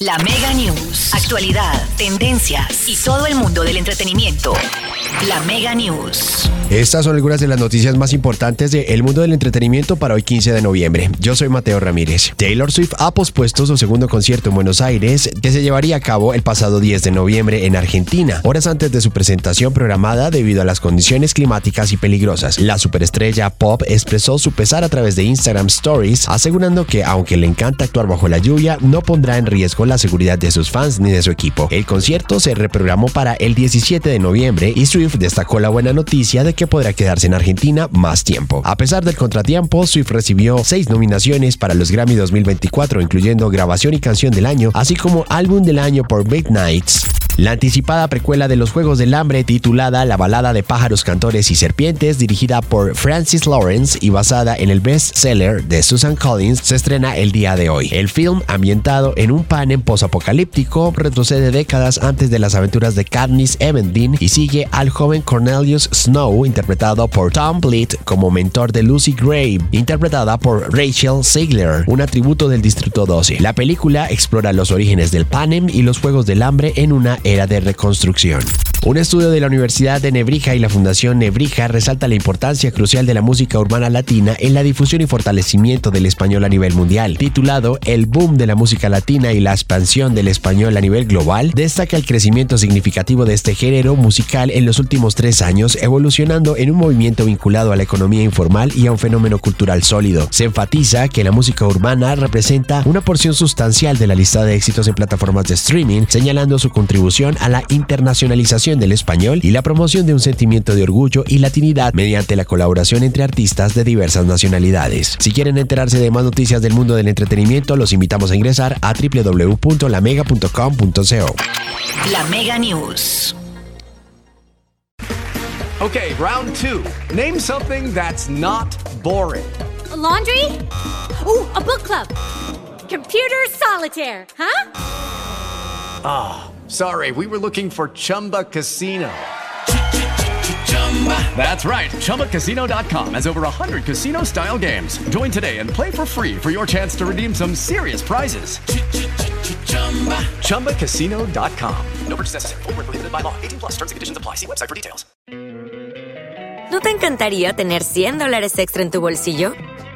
La Mega News. Actualidad, tendencias y todo el mundo del entretenimiento. La Mega News. Estas son algunas de las noticias más importantes del mundo del entretenimiento para hoy 15 de noviembre. Yo soy Mateo Ramírez. Taylor Swift ha pospuesto su segundo concierto en Buenos Aires que se llevaría a cabo el pasado 10 de noviembre en Argentina, horas antes de su presentación programada debido a las condiciones climáticas y peligrosas. La superestrella pop expresó su pesar a través de Instagram Stories, asegurando que aunque le encanta actuar bajo la lluvia, no pondrá en riesgo la seguridad de sus fans ni de su equipo. El concierto se reprogramó para el 17 de noviembre y Swift destacó la buena noticia de que podrá quedarse en Argentina más tiempo. A pesar del contratiempo, Swift recibió seis nominaciones para los Grammy 2024, incluyendo grabación y canción del año, así como álbum del año por Midnights. La anticipada precuela de los Juegos del Hambre titulada La balada de pájaros, cantores y serpientes, dirigida por Francis Lawrence y basada en el bestseller de Susan Collins, se estrena el día de hoy. El film, ambientado en un panem posapocalíptico, retrocede décadas antes de las aventuras de Katniss Everdeen y sigue al joven Cornelius Snow, interpretado por Tom Blyth como mentor de Lucy Gray, interpretada por Rachel Ziegler, un atributo del Distrito 12. La película explora los orígenes del panem y los Juegos del Hambre en una era de reconstrucción. Un estudio de la Universidad de Nebrija y la Fundación Nebrija resalta la importancia crucial de la música urbana latina en la difusión y fortalecimiento del español a nivel mundial. Titulado El boom de la música latina y la expansión del español a nivel global, destaca el crecimiento significativo de este género musical en los últimos tres años, evolucionando en un movimiento vinculado a la economía informal y a un fenómeno cultural sólido. Se enfatiza que la música urbana representa una porción sustancial de la lista de éxitos en plataformas de streaming, señalando su contribución a la internacionalización del español y la promoción de un sentimiento de orgullo y latinidad mediante la colaboración entre artistas de diversas nacionalidades. Si quieren enterarse de más noticias del mundo del entretenimiento, los invitamos a ingresar a www.lamega.com.co. La Mega News. Okay, round two. Name something that's not boring. A laundry? Ooh, a book club. Computer solitaire, huh? Sorry, we were looking for Chumba Casino. That's right. ChumbaCasino.com has over 100 casino style games. Join today and play for free for your chance to redeem some serious prizes. ChumbaCasino.com. No purchase necessary. Void were prohibited by law. 18 plus terms and conditions apply. See website for details. ¿No te encantaría tener 100 dólares extra en tu bolsillo?